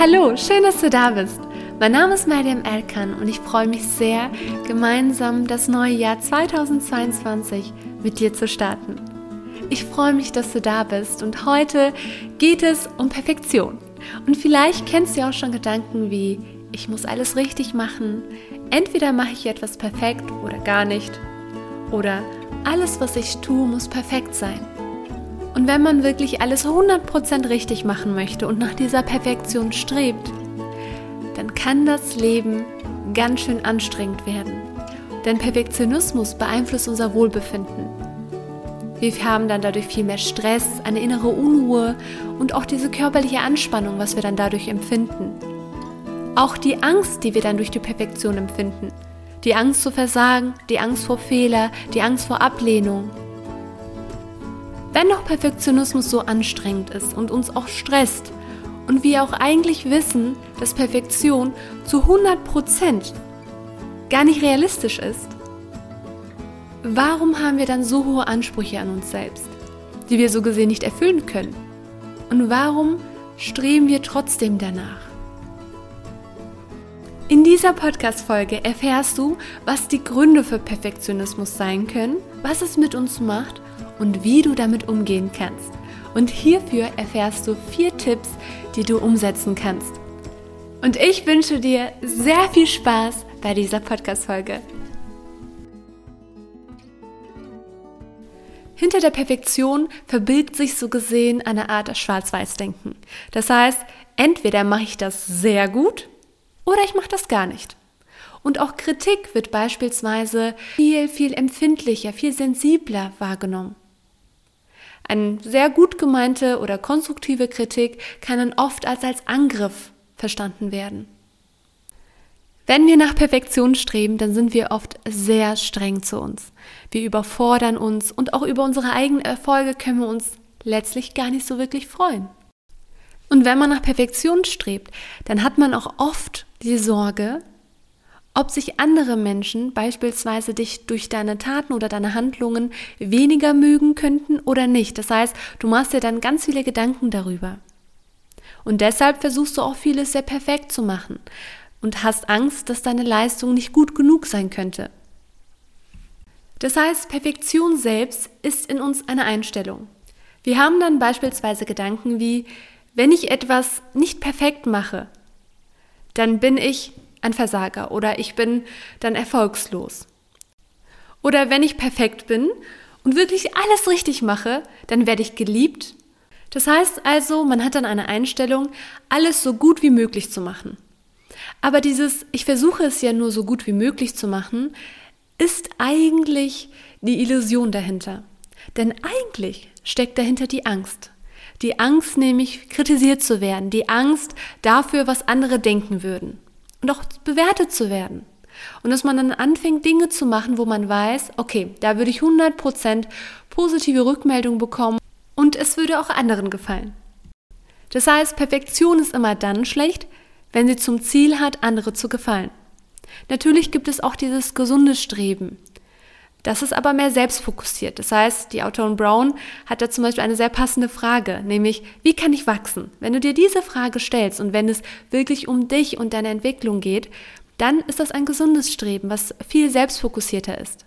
Hallo, schön, dass du da bist. Mein Name ist Mariam Erkan und ich freue mich sehr, gemeinsam das neue Jahr 2022 mit dir zu starten. Ich freue mich, dass du da bist und heute geht es um Perfektion. Und vielleicht kennst du auch schon Gedanken wie, ich muss alles richtig machen, entweder mache ich etwas perfekt oder gar nicht, oder alles, was ich tue, muss perfekt sein. Und wenn man wirklich alles 100% richtig machen möchte und nach dieser Perfektion strebt, dann kann das Leben ganz schön anstrengend werden. Denn Perfektionismus beeinflusst unser Wohlbefinden. Wir haben dann dadurch viel mehr Stress, eine innere Unruhe und auch diese körperliche Anspannung, was wir dann dadurch empfinden. Auch die Angst, die wir dann durch die Perfektion empfinden. Die Angst zu versagen, die Angst vor Fehler, die Angst vor Ablehnung. Wenn doch Perfektionismus so anstrengend ist und uns auch stresst und wir auch eigentlich wissen, dass Perfektion zu 100% gar nicht realistisch ist, warum haben wir dann so hohe Ansprüche an uns selbst, die wir so gesehen nicht erfüllen können? Und warum streben wir trotzdem danach? In dieser Podcast-Folge erfährst du, was die Gründe für Perfektionismus sein können, was es mit uns macht und wie du damit umgehen kannst. Und hierfür erfährst du vier Tipps, die du umsetzen kannst. Und ich wünsche dir sehr viel Spaß bei dieser Podcast-Folge. Hinter der Perfektion verbirgt sich so gesehen eine Art Schwarz-Weiß-Denken. Das heißt, entweder mache ich das sehr gut oder ich mache das gar nicht. Und auch Kritik wird beispielsweise viel, viel empfindlicher, viel sensibler wahrgenommen. Eine sehr gut gemeinte oder konstruktive Kritik kann dann oft als als Angriff verstanden werden. Wenn wir nach Perfektion streben, dann sind wir oft sehr streng zu uns. Wir überfordern uns und auch über unsere eigenen Erfolge können wir uns letztlich gar nicht so wirklich freuen. Und wenn man nach Perfektion strebt, dann hat man auch oft die Sorge, ob sich andere Menschen beispielsweise dich durch deine Taten oder deine Handlungen weniger mögen könnten oder nicht. Das heißt, du machst dir dann ganz viele Gedanken darüber. Und deshalb versuchst du auch vieles sehr perfekt zu machen und hast Angst, dass deine Leistung nicht gut genug sein könnte. Das heißt, Perfektion selbst ist in uns eine Einstellung. Wir haben dann beispielsweise Gedanken wie, wenn ich etwas nicht perfekt mache, dann bin ich ein Versager oder ich bin dann erfolgslos. Oder wenn ich perfekt bin und wirklich alles richtig mache, dann werde ich geliebt. Das heißt also, man hat dann eine Einstellung, alles so gut wie möglich zu machen. Aber dieses, ich versuche es ja nur so gut wie möglich zu machen, ist eigentlich die Illusion dahinter. Denn eigentlich steckt dahinter die Angst. Die Angst nämlich kritisiert zu werden, die Angst dafür, was andere denken würden und auch bewertet zu werden. Und dass man dann anfängt, Dinge zu machen, wo man weiß, okay, da würde ich 100% positive Rückmeldung bekommen und es würde auch anderen gefallen. Das heißt, Perfektion ist immer dann schlecht, wenn sie zum Ziel hat, andere zu gefallen. Natürlich gibt es auch dieses gesunde Streben, das ist aber mehr selbstfokussiert. Das heißt, die Autorin Brown hat da zum Beispiel eine sehr passende Frage, nämlich, wie kann ich wachsen? Wenn du dir diese Frage stellst und wenn es wirklich um dich und deine Entwicklung geht, dann ist das ein gesundes Streben, was viel selbstfokussierter ist.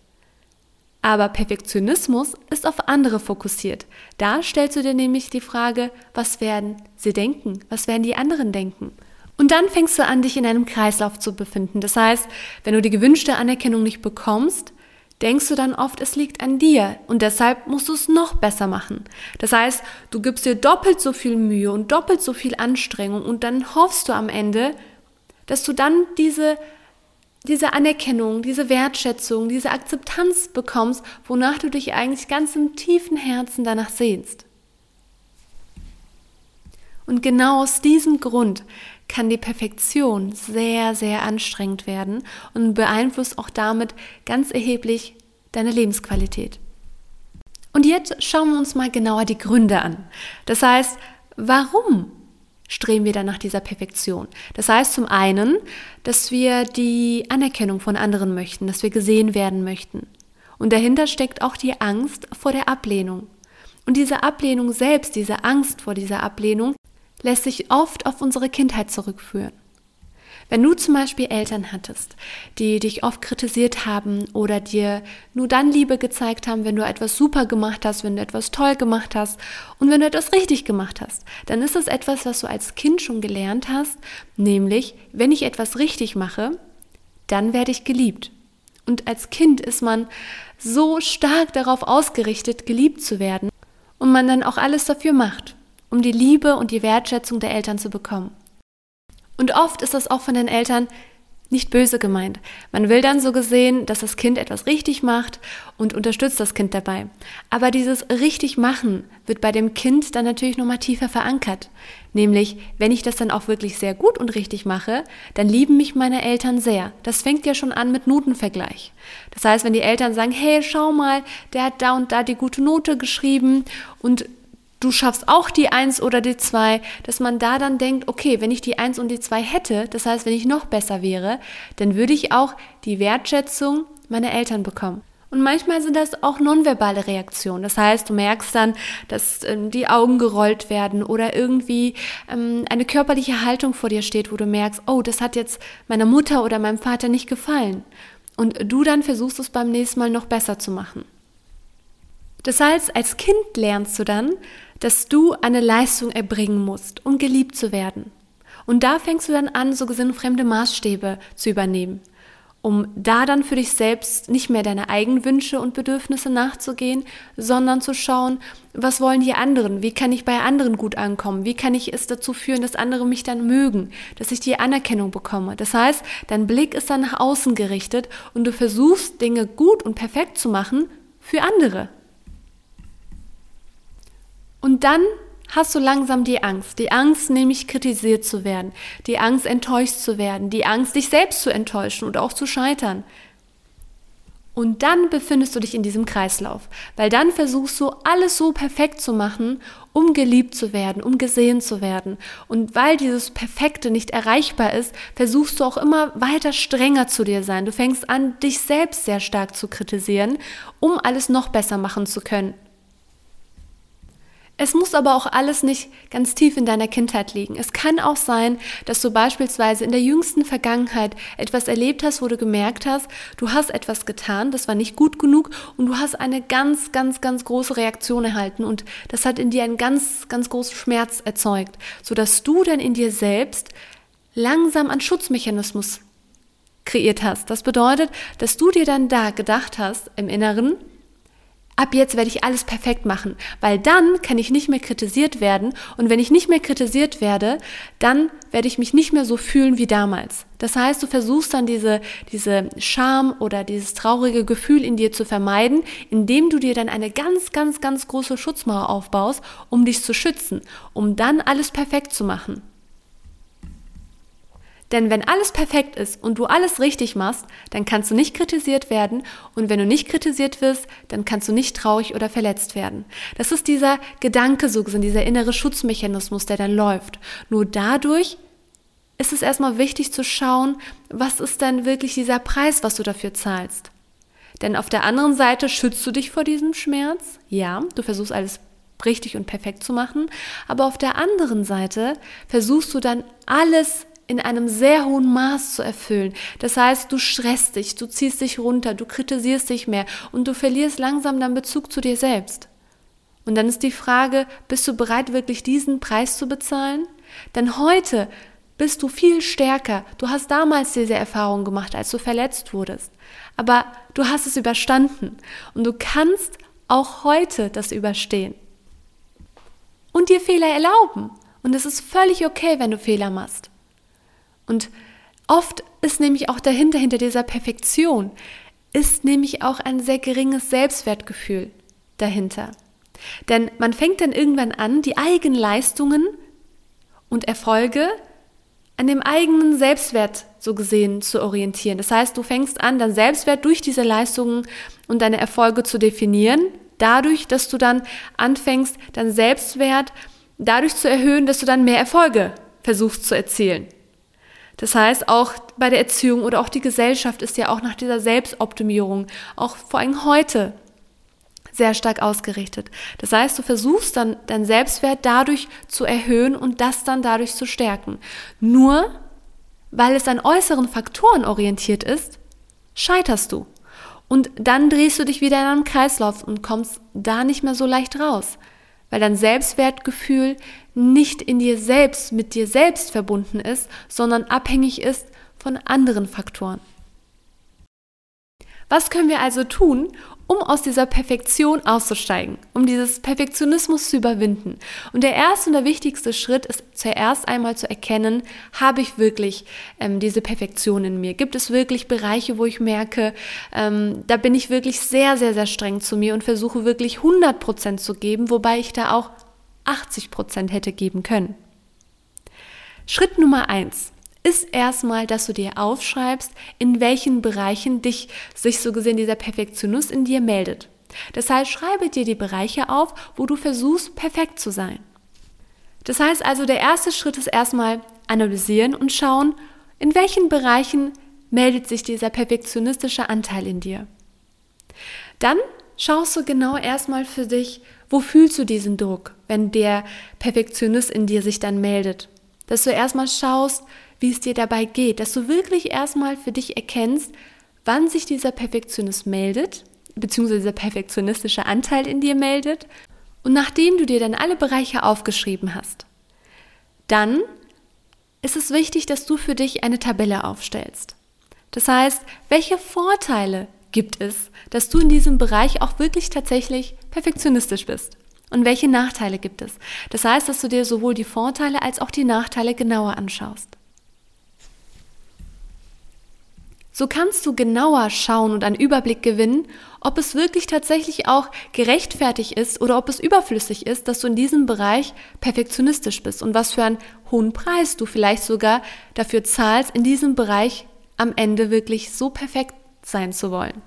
Aber Perfektionismus ist auf andere fokussiert. Da stellst du dir nämlich die Frage, was werden sie denken? Was werden die anderen denken? Und dann fängst du an, dich in einem Kreislauf zu befinden. Das heißt, wenn du die gewünschte Anerkennung nicht bekommst, denkst du dann oft, es liegt an dir und deshalb musst du es noch besser machen. Das heißt, du gibst dir doppelt so viel Mühe und doppelt so viel Anstrengung und dann hoffst du am Ende, dass du dann diese diese Anerkennung, diese Wertschätzung, diese Akzeptanz bekommst, wonach du dich eigentlich ganz im tiefen Herzen danach sehnst. Und genau aus diesem Grund kann die Perfektion sehr, sehr anstrengend werden und beeinflusst auch damit ganz erheblich deine Lebensqualität. Und jetzt schauen wir uns mal genauer die Gründe an. Das heißt, warum streben wir dann nach dieser Perfektion? Das heißt zum einen, dass wir die Anerkennung von anderen möchten, dass wir gesehen werden möchten. Und dahinter steckt auch die Angst vor der Ablehnung. Und diese Ablehnung selbst, diese Angst vor dieser Ablehnung, lässt sich oft auf unsere Kindheit zurückführen. Wenn du zum Beispiel Eltern hattest, die dich oft kritisiert haben oder dir nur dann Liebe gezeigt haben, wenn du etwas super gemacht hast, wenn du etwas toll gemacht hast und wenn du etwas richtig gemacht hast, dann ist es etwas, was du als Kind schon gelernt hast, nämlich, wenn ich etwas richtig mache, dann werde ich geliebt. Und als Kind ist man so stark darauf ausgerichtet, geliebt zu werden und man dann auch alles dafür macht, um die Liebe und die Wertschätzung der Eltern zu bekommen. Und oft ist das auch von den Eltern nicht böse gemeint. Man will dann so gesehen, dass das Kind etwas richtig macht und unterstützt das Kind dabei. Aber dieses richtig machen wird bei dem Kind dann natürlich nochmal tiefer verankert. Nämlich, wenn ich das dann auch wirklich sehr gut und richtig mache, dann lieben mich meine Eltern sehr. Das fängt ja schon an mit Notenvergleich. Das heißt, wenn die Eltern sagen, hey, schau mal, der hat da und da die gute Note geschrieben und du schaffst auch die Eins oder die Zwei, dass man da dann denkt, okay, wenn ich die Eins und die Zwei hätte, das heißt, wenn ich noch besser wäre, dann würde ich auch die Wertschätzung meiner Eltern bekommen. Und manchmal sind das auch nonverbale Reaktionen. Das heißt, du merkst dann, dass ähm, die Augen gerollt werden oder irgendwie ähm, eine körperliche Haltung vor dir steht, wo du merkst, oh, das hat jetzt meiner Mutter oder meinem Vater nicht gefallen. Und du dann versuchst es beim nächsten Mal noch besser zu machen. Das heißt, als Kind lernst du dann, dass du eine Leistung erbringen musst, um geliebt zu werden. Und da fängst du dann an, so gesehen fremde Maßstäbe zu übernehmen, um da dann für dich selbst nicht mehr deine eigenen Wünsche und Bedürfnisse nachzugehen, sondern zu schauen, was wollen die anderen, wie kann ich bei anderen gut ankommen, wie kann ich es dazu führen, dass andere mich dann mögen, dass ich die Anerkennung bekomme. Das heißt, dein Blick ist dann nach außen gerichtet und du versuchst Dinge gut und perfekt zu machen für andere. Und dann hast du langsam die Angst. Die Angst, nämlich kritisiert zu werden. Die Angst, enttäuscht zu werden. Die Angst, dich selbst zu enttäuschen und auch zu scheitern. Und dann befindest du dich in diesem Kreislauf, weil dann versuchst du alles so perfekt zu machen, um geliebt zu werden, um gesehen zu werden. Und weil dieses Perfekte nicht erreichbar ist, versuchst du auch immer weiter strenger zu dir sein. Du fängst an, dich selbst sehr stark zu kritisieren, um alles noch besser machen zu können. Es muss aber auch alles nicht ganz tief in deiner Kindheit liegen. Es kann auch sein, dass du beispielsweise in der jüngsten Vergangenheit etwas erlebt hast, wo du gemerkt hast, du hast etwas getan, das war nicht gut genug und du hast eine ganz, ganz, ganz große Reaktion erhalten und das hat in dir einen ganz, ganz großen Schmerz erzeugt, sodass du dann in dir selbst langsam einen Schutzmechanismus kreiert hast. Das bedeutet, dass du dir dann da gedacht hast im Inneren, ab jetzt werde ich alles perfekt machen, weil dann kann ich nicht mehr kritisiert werden und wenn ich nicht mehr kritisiert werde, dann werde ich mich nicht mehr so fühlen wie damals. Das heißt, du versuchst dann diese, diese Scham oder dieses traurige Gefühl in dir zu vermeiden, indem du dir dann eine ganz, ganz, ganz große Schutzmauer aufbaust, um dich zu schützen, um dann alles perfekt zu machen. Denn wenn alles perfekt ist und du alles richtig machst, dann kannst du nicht kritisiert werden und wenn du nicht kritisiert wirst, dann kannst du nicht traurig oder verletzt werden. Das ist dieser Gedanke so gesehen, dieser innere Schutzmechanismus, der dann läuft. Nur dadurch ist es erstmal wichtig zu schauen, was ist denn wirklich dieser Preis, was du dafür zahlst. Denn auf der anderen Seite schützt du dich vor diesem Schmerz. Ja, du versuchst alles richtig und perfekt zu machen. Aber auf der anderen Seite versuchst du dann alles in einem sehr hohen Maß zu erfüllen. Das heißt, du stresst dich, du ziehst dich runter, du kritisierst dich mehr und du verlierst langsam deinen Bezug zu dir selbst. Und dann ist die Frage, bist du bereit, wirklich diesen Preis zu bezahlen? Denn heute bist du viel stärker. Du hast damals diese Erfahrung gemacht, als du verletzt wurdest. Aber du hast es überstanden und du kannst auch heute das überstehen. Und dir Fehler erlauben. Und es ist völlig okay, wenn du Fehler machst. Und oft ist nämlich auch dahinter, hinter dieser Perfektion, ist nämlich auch ein sehr geringes Selbstwertgefühl dahinter. Denn man fängt dann irgendwann an, die eigenen Leistungen und Erfolge an dem eigenen Selbstwert so gesehen zu orientieren. Das heißt, du fängst an, dein Selbstwert durch diese Leistungen und deine Erfolge zu definieren, dadurch, dass du dann anfängst, deinen Selbstwert dadurch zu erhöhen, dass du dann mehr Erfolge versuchst zu erzielen. Das heißt, auch bei der Erziehung oder auch die Gesellschaft ist ja auch nach dieser Selbstoptimierung, auch vor allem heute, sehr stark ausgerichtet. Das heißt, du versuchst dann deinen Selbstwert dadurch zu erhöhen und das dann dadurch zu stärken. Nur weil es an äußeren Faktoren orientiert ist, scheiterst du. Und dann drehst du dich wieder in einem Kreislauf und kommst da nicht mehr so leicht raus, weil dein Selbstwertgefühl nicht in dir selbst, mit dir selbst verbunden ist, sondern abhängig ist von anderen Faktoren. Was können wir also tun, um aus dieser Perfektion auszusteigen, um dieses Perfektionismus zu überwinden? Und der erste und der wichtigste Schritt ist zuerst einmal zu erkennen, habe ich wirklich ähm, diese Perfektion in mir? Gibt es wirklich Bereiche, wo ich merke, ähm, da bin ich wirklich sehr, sehr, sehr streng zu mir und versuche wirklich 100 Prozent zu geben, wobei ich da auch 80 Prozent hätte geben können? Schritt Nummer eins ist erstmal, dass du dir aufschreibst, in welchen Bereichen dich sich so gesehen dieser Perfektionist in dir meldet. Das heißt, schreibe dir die Bereiche auf, wo du versuchst, perfekt zu sein. Das heißt also, der erste Schritt ist erstmal analysieren und schauen, in welchen Bereichen meldet sich dieser perfektionistische Anteil in dir. Dann schaust du genau erstmal für dich, wo fühlst du diesen Druck, wenn der Perfektionist in dir sich dann meldet. Dass du erstmal schaust, wie es dir dabei geht, dass du wirklich erstmal für dich erkennst, wann sich dieser Perfektionist meldet, beziehungsweise dieser perfektionistische Anteil in dir meldet. Und nachdem du dir dann alle Bereiche aufgeschrieben hast, dann ist es wichtig, dass du für dich eine Tabelle aufstellst. Das heißt, welche Vorteile gibt es, dass du in diesem Bereich auch wirklich tatsächlich perfektionistisch bist? Und welche Nachteile gibt es? Das heißt, dass du dir sowohl die Vorteile als auch die Nachteile genauer anschaust. So kannst du genauer schauen und einen Überblick gewinnen, ob es wirklich tatsächlich auch gerechtfertigt ist oder ob es überflüssig ist, dass du in diesem Bereich perfektionistisch bist und was für einen hohen Preis du vielleicht sogar dafür zahlst, in diesem Bereich am Ende wirklich so perfekt sein zu wollen.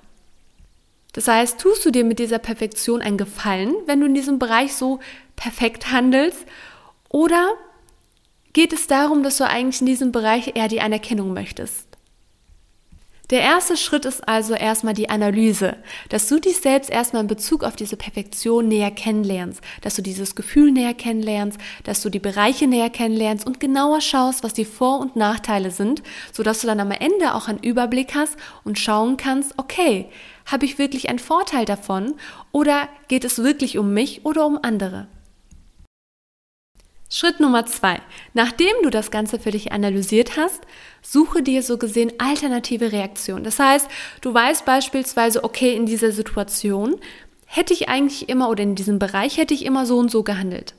Das heißt, tust du dir mit dieser Perfektion einen Gefallen, wenn du in diesem Bereich so perfekt handelst, oder geht es darum, dass du eigentlich in diesem Bereich eher die Anerkennung möchtest? Der erste Schritt ist also erstmal die Analyse, dass du dich selbst erstmal in Bezug auf diese Perfektion näher kennenlernst, dass du dieses Gefühl näher kennenlernst, dass du die Bereiche näher kennenlernst und genauer schaust, was die Vor- und Nachteile sind, sodass du dann am Ende auch einen Überblick hast und schauen kannst, okay, habe ich wirklich einen Vorteil davon oder geht es wirklich um mich oder um andere? Schritt Nummer zwei. Nachdem du das Ganze für dich analysiert hast, suche dir so gesehen alternative Reaktionen. Das heißt, du weißt beispielsweise, okay, in dieser Situation hätte ich eigentlich immer oder in diesem Bereich hätte ich immer so und so gehandelt.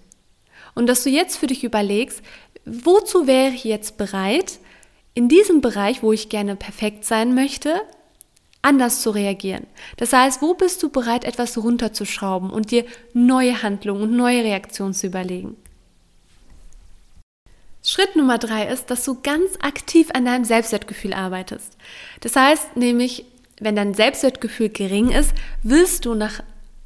Und dass du jetzt für dich überlegst, wozu wäre ich jetzt bereit, in diesem Bereich, wo ich gerne perfekt sein möchte, anders zu reagieren. Das heißt, wo bist du bereit, etwas runterzuschrauben und dir neue Handlungen und neue Reaktionen zu überlegen? Schritt Nummer drei ist, dass du ganz aktiv an deinem Selbstwertgefühl arbeitest. Das heißt nämlich, wenn dein Selbstwertgefühl gering ist, willst du nach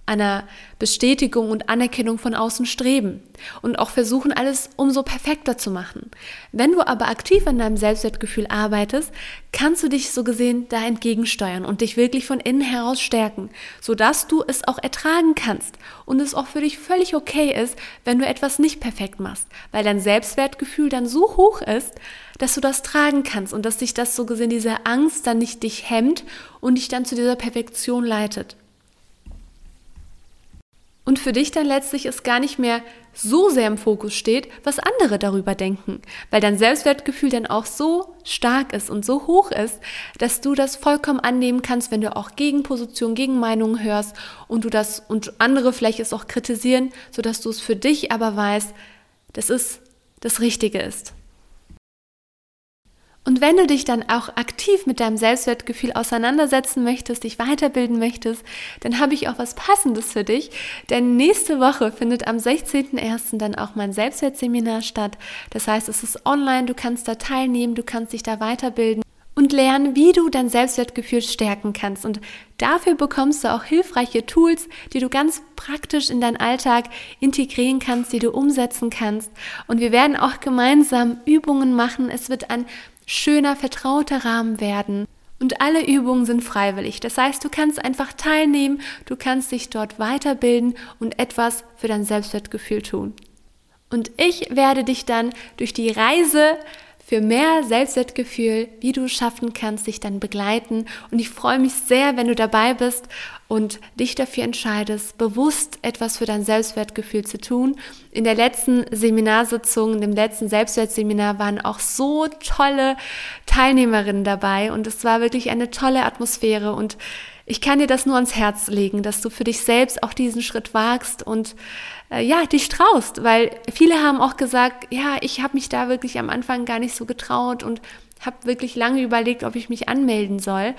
einer Bestätigung und Anerkennung von außen streben und auch versuchen, alles umso perfekter zu machen. Wenn du aber aktiv an deinem Selbstwertgefühl arbeitest, kannst du dich so gesehen da entgegensteuern und dich wirklich von innen heraus stärken, sodass du es auch ertragen kannst und es auch für dich völlig okay ist, wenn du etwas nicht perfekt machst, weil dein Selbstwertgefühl dann so hoch ist, dass du das tragen kannst und dass dich das so gesehen, diese Angst dann nicht dich hemmt und dich dann zu dieser Perfektion leitet und für dich dann letztlich es gar nicht mehr so sehr im Fokus steht, was andere darüber denken, weil dein Selbstwertgefühl dann auch so stark ist und so hoch ist, dass du das vollkommen annehmen kannst, wenn du auch Gegenpositionen, Gegenmeinungen hörst und du das und andere vielleicht es auch kritisieren, sodass du es für dich aber weißt, dass es das Richtige ist. Und wenn du dich dann auch aktiv mit deinem Selbstwertgefühl auseinandersetzen möchtest, dich weiterbilden möchtest, dann habe ich auch was Passendes für dich. Denn nächste Woche findet am 16.01. dann auch mein Selbstwertseminar statt. Das heißt, es ist online, du kannst da teilnehmen, du kannst dich da weiterbilden und lernen, wie du dein Selbstwertgefühl stärken kannst. Und dafür bekommst du auch hilfreiche Tools, die du ganz praktisch in deinen Alltag integrieren kannst, die du umsetzen kannst. Und wir werden auch gemeinsam Übungen machen. Es wird ein schöner, vertrauter Rahmen werden. Und alle Übungen sind freiwillig. Das heißt, du kannst einfach teilnehmen, du kannst dich dort weiterbilden und etwas für dein Selbstwertgefühl tun. Und ich werde dich dann durch die Reise für mehr Selbstwertgefühl, wie du es schaffen kannst, dich dann begleiten. Und ich freue mich sehr, wenn du dabei bist und dich dafür entscheidest, bewusst etwas für dein Selbstwertgefühl zu tun. In der letzten Seminarsitzung, in dem letzten Selbstwertseminar waren auch so tolle Teilnehmerinnen dabei und es war wirklich eine tolle Atmosphäre und ich kann dir das nur ans Herz legen, dass du für dich selbst auch diesen Schritt wagst und äh, ja, dich traust, weil viele haben auch gesagt, ja, ich habe mich da wirklich am Anfang gar nicht so getraut und habe wirklich lange überlegt, ob ich mich anmelden soll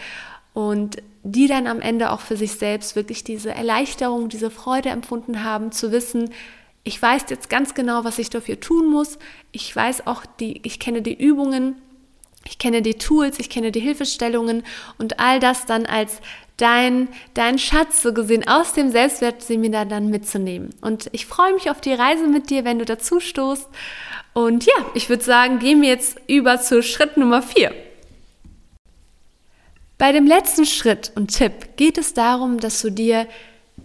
und die dann am Ende auch für sich selbst wirklich diese Erleichterung, diese Freude empfunden haben, zu wissen, ich weiß jetzt ganz genau, was ich dafür tun muss. Ich weiß auch die, ich kenne die Übungen, ich kenne die Tools, ich kenne die Hilfestellungen und all das dann als dein, dein Schatz so gesehen aus dem Selbstwertseminar dann mitzunehmen. Und ich freue mich auf die Reise mit dir, wenn du dazu stoßt. Und ja, ich würde sagen, gehen wir jetzt über zu Schritt Nummer vier. Bei dem letzten Schritt und Tipp geht es darum, dass du dir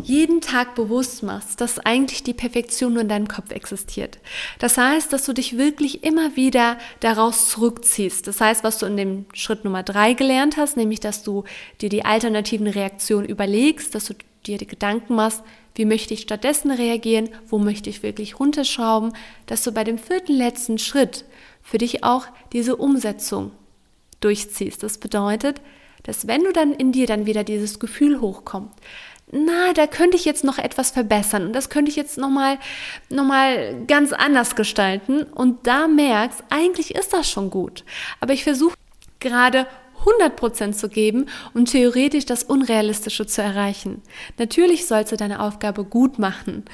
jeden Tag bewusst machst, dass eigentlich die Perfektion nur in deinem Kopf existiert. Das heißt, dass du dich wirklich immer wieder daraus zurückziehst. Das heißt, was du in dem Schritt Nummer drei gelernt hast, nämlich, dass du dir die alternativen Reaktionen überlegst, dass du dir die Gedanken machst, wie möchte ich stattdessen reagieren, wo möchte ich wirklich runterschrauben, dass du bei dem vierten letzten Schritt für dich auch diese Umsetzung durchziehst. Das bedeutet, dass wenn du dann in dir dann wieder dieses Gefühl hochkommt, na, da könnte ich jetzt noch etwas verbessern und das könnte ich jetzt nochmal noch mal ganz anders gestalten und da merkst, eigentlich ist das schon gut. Aber ich versuche gerade 100% zu geben und theoretisch das Unrealistische zu erreichen. Natürlich sollst du deine Aufgabe gut machen,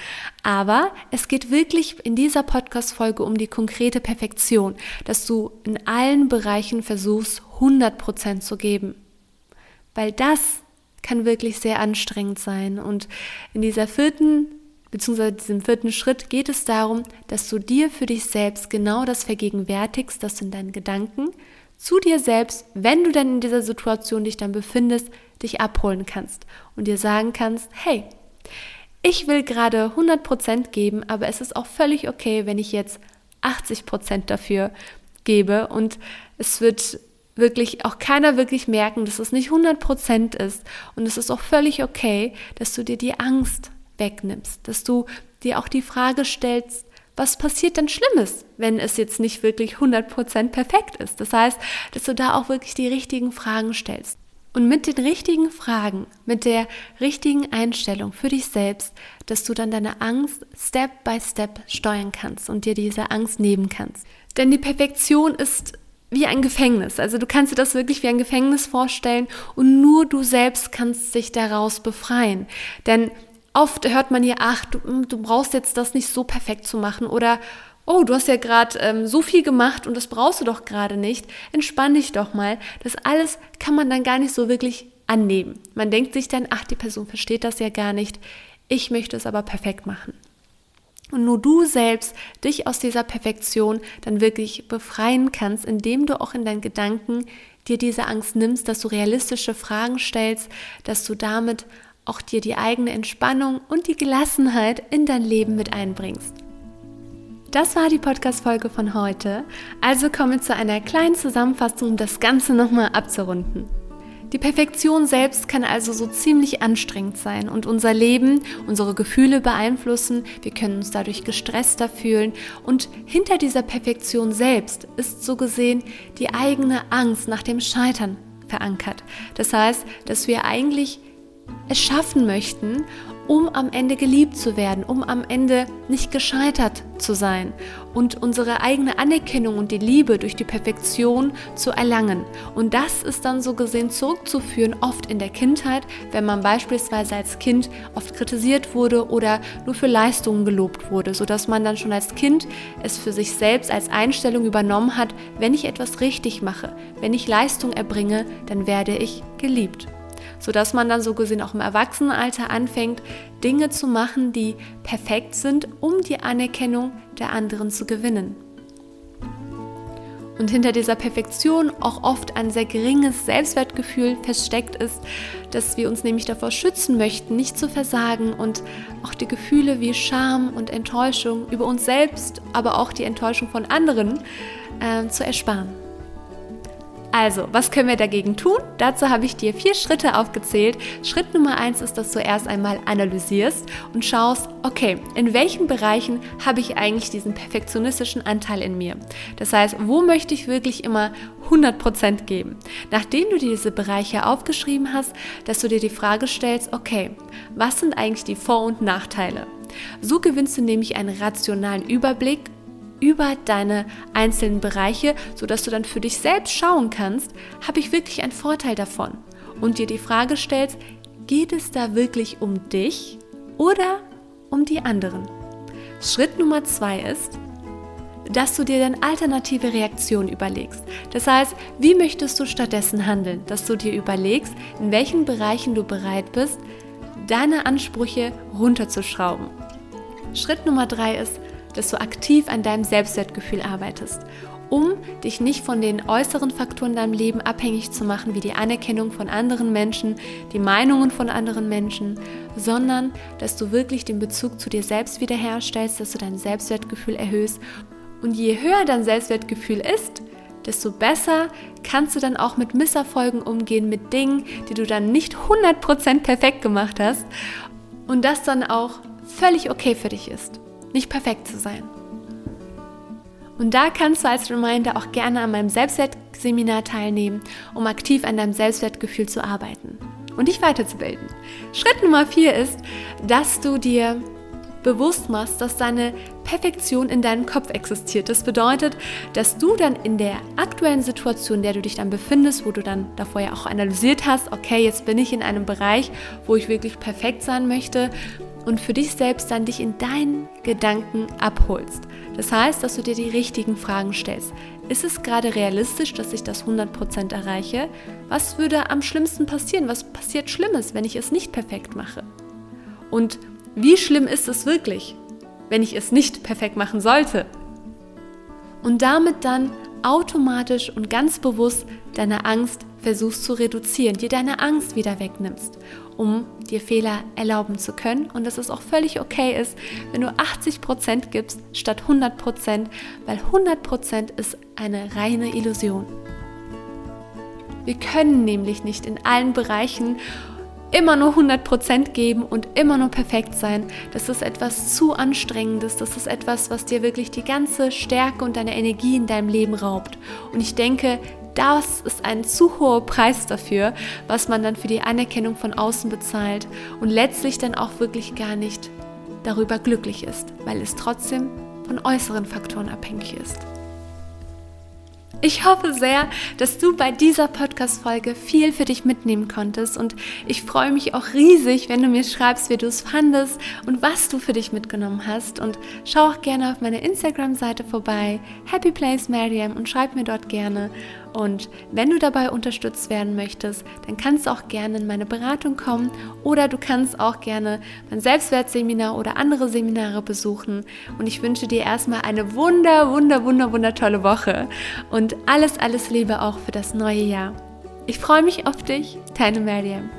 aber es geht wirklich in dieser Podcast-Folge um die konkrete Perfektion, dass du in allen Bereichen versuchst, 100% zu geben. Weil das kann wirklich sehr anstrengend sein. Und in dieser vierten, beziehungsweise diesem vierten Schritt geht es darum, dass du dir für dich selbst genau das vergegenwärtigst, dass du in deinen Gedanken zu dir selbst, wenn du dann in dieser Situation dich dann befindest, dich abholen kannst und dir sagen kannst, hey, ich will gerade 100% geben, aber es ist auch völlig okay, wenn ich jetzt 80% dafür gebe und es wird wirklich auch keiner wirklich merken, dass es nicht 100% ist. Und es ist auch völlig okay, dass du dir die Angst wegnimmst, dass du dir auch die Frage stellst, was passiert denn Schlimmes, wenn es jetzt nicht wirklich 100% perfekt ist? Das heißt, dass du da auch wirklich die richtigen Fragen stellst. Und mit den richtigen Fragen, mit der richtigen Einstellung für dich selbst, dass du dann deine Angst Step by Step steuern kannst und dir diese Angst nehmen kannst. Denn die Perfektion ist wie ein Gefängnis. Also du kannst dir das wirklich wie ein Gefängnis vorstellen und nur du selbst kannst dich daraus befreien. Denn oft hört man hier, ach, du, hm, du brauchst jetzt das nicht so perfekt zu machen oder oh, du hast ja gerade ähm, so viel gemacht und das brauchst du doch gerade nicht. Entspann dich doch mal. Das alles kann man dann gar nicht so wirklich annehmen. Man denkt sich dann, ach, die Person versteht das ja gar nicht. Ich möchte es aber perfekt machen und nur du selbst dich aus dieser Perfektion dann wirklich befreien kannst, indem du auch in deinen Gedanken dir diese Angst nimmst, dass du realistische Fragen stellst, dass du damit auch dir die eigene Entspannung und die Gelassenheit in dein Leben mit einbringst. Das war die Podcast-Folge von heute. Also komme zu einer kleinen Zusammenfassung, um das Ganze nochmal abzurunden. Die Perfektion selbst kann also so ziemlich anstrengend sein und unser Leben, unsere Gefühle beeinflussen. Wir können uns dadurch gestresster fühlen und hinter dieser Perfektion selbst ist so gesehen die eigene Angst nach dem Scheitern verankert. Das heißt, dass wir eigentlich es schaffen möchten um am Ende geliebt zu werden, um am Ende nicht gescheitert zu sein und unsere eigene Anerkennung und die Liebe durch die Perfektion zu erlangen. Und das ist dann so gesehen zurückzuführen, oft in der Kindheit, wenn man beispielsweise als Kind oft kritisiert wurde oder nur für Leistungen gelobt wurde, sodass man dann schon als Kind es für sich selbst als Einstellung übernommen hat, wenn ich etwas richtig mache, wenn ich Leistung erbringe, dann werde ich geliebt sodass man dann so gesehen auch im Erwachsenenalter anfängt, Dinge zu machen, die perfekt sind, um die Anerkennung der anderen zu gewinnen. und hinter dieser Perfektion auch oft ein sehr geringes Selbstwertgefühl versteckt ist, dass wir uns nämlich davor schützen möchten, nicht zu versagen und auch die Gefühle wie Scham und Enttäuschung über uns selbst, aber auch die Enttäuschung von anderen äh, zu ersparen. Also, was können wir dagegen tun? Dazu habe ich dir vier Schritte aufgezählt. Schritt Nummer eins ist, dass du erst einmal analysierst und schaust, okay, in welchen Bereichen habe ich eigentlich diesen perfektionistischen Anteil in mir? Das heißt, wo möchte ich wirklich immer 100% geben? Nachdem du dir diese Bereiche aufgeschrieben hast, dass du dir die Frage stellst, okay, was sind eigentlich die Vor- und Nachteile? So gewinnst du nämlich einen rationalen Überblick über deine einzelnen Bereiche, sodass du dann für dich selbst schauen kannst, habe ich wirklich einen Vorteil davon? Und dir die Frage stellst, geht es da wirklich um dich oder um die anderen? Schritt Nummer zwei ist, dass du dir dann alternative Reaktionen überlegst. Das heißt, wie möchtest du stattdessen handeln? Dass du dir überlegst, in welchen Bereichen du bereit bist, deine Ansprüche runterzuschrauben. Schritt Nummer drei ist, dass du aktiv an deinem Selbstwertgefühl arbeitest, um dich nicht von den äußeren Faktoren in deinem Leben abhängig zu machen, wie die Anerkennung von anderen Menschen, die Meinungen von anderen Menschen, sondern dass du wirklich den Bezug zu dir selbst wiederherstellst, dass du dein Selbstwertgefühl erhöhst. Und je höher dein Selbstwertgefühl ist, desto besser kannst du dann auch mit Misserfolgen umgehen, mit Dingen, die du dann nicht 100% perfekt gemacht hast und das dann auch völlig okay für dich ist nicht perfekt zu sein. Und da kannst du als Reminder auch gerne an meinem Selbstwertseminar teilnehmen, um aktiv an deinem Selbstwertgefühl zu arbeiten und dich weiterzubilden. Schritt Nummer vier ist, dass du dir bewusst machst, dass deine Perfektion in deinem Kopf existiert. Das bedeutet, dass du dann in der aktuellen Situation, in der du dich dann befindest, wo du dann davor ja auch analysiert hast, okay, jetzt bin ich in einem Bereich, wo ich wirklich perfekt sein möchte, und für dich selbst dann dich in deinen Gedanken abholst. Das heißt, dass du dir die richtigen Fragen stellst. Ist es gerade realistisch, dass ich das 100% erreiche? Was würde am schlimmsten passieren? Was passiert Schlimmes, wenn ich es nicht perfekt mache? Und wie schlimm ist es wirklich, wenn ich es nicht perfekt machen sollte? Und damit dann automatisch und ganz bewusst deine Angst versuchst zu reduzieren, dir deine Angst wieder wegnimmst, um dir Fehler erlauben zu können und dass es auch völlig okay ist, wenn du 80% gibst statt 100%, weil 100% ist eine reine Illusion. Wir können nämlich nicht in allen Bereichen immer nur 100% geben und immer nur perfekt sein. Das ist etwas zu anstrengendes. Das ist etwas, was dir wirklich die ganze Stärke und deine Energie in deinem Leben raubt. Und ich denke, das ist ein zu hoher Preis dafür, was man dann für die Anerkennung von außen bezahlt und letztlich dann auch wirklich gar nicht darüber glücklich ist, weil es trotzdem von äußeren Faktoren abhängig ist. Ich hoffe sehr, dass du bei dieser Podcast-Folge viel für dich mitnehmen konntest und ich freue mich auch riesig, wenn du mir schreibst, wie du es fandest und was du für dich mitgenommen hast. Und schau auch gerne auf meiner Instagram-Seite vorbei, Happy Place Mariam, und schreib mir dort gerne. Und wenn du dabei unterstützt werden möchtest, dann kannst du auch gerne in meine Beratung kommen oder du kannst auch gerne mein Selbstwertseminar oder andere Seminare besuchen. Und ich wünsche dir erstmal eine wunder, wunder, wunder, wunder tolle Woche und alles, alles Liebe auch für das neue Jahr. Ich freue mich auf dich, deine Mariam.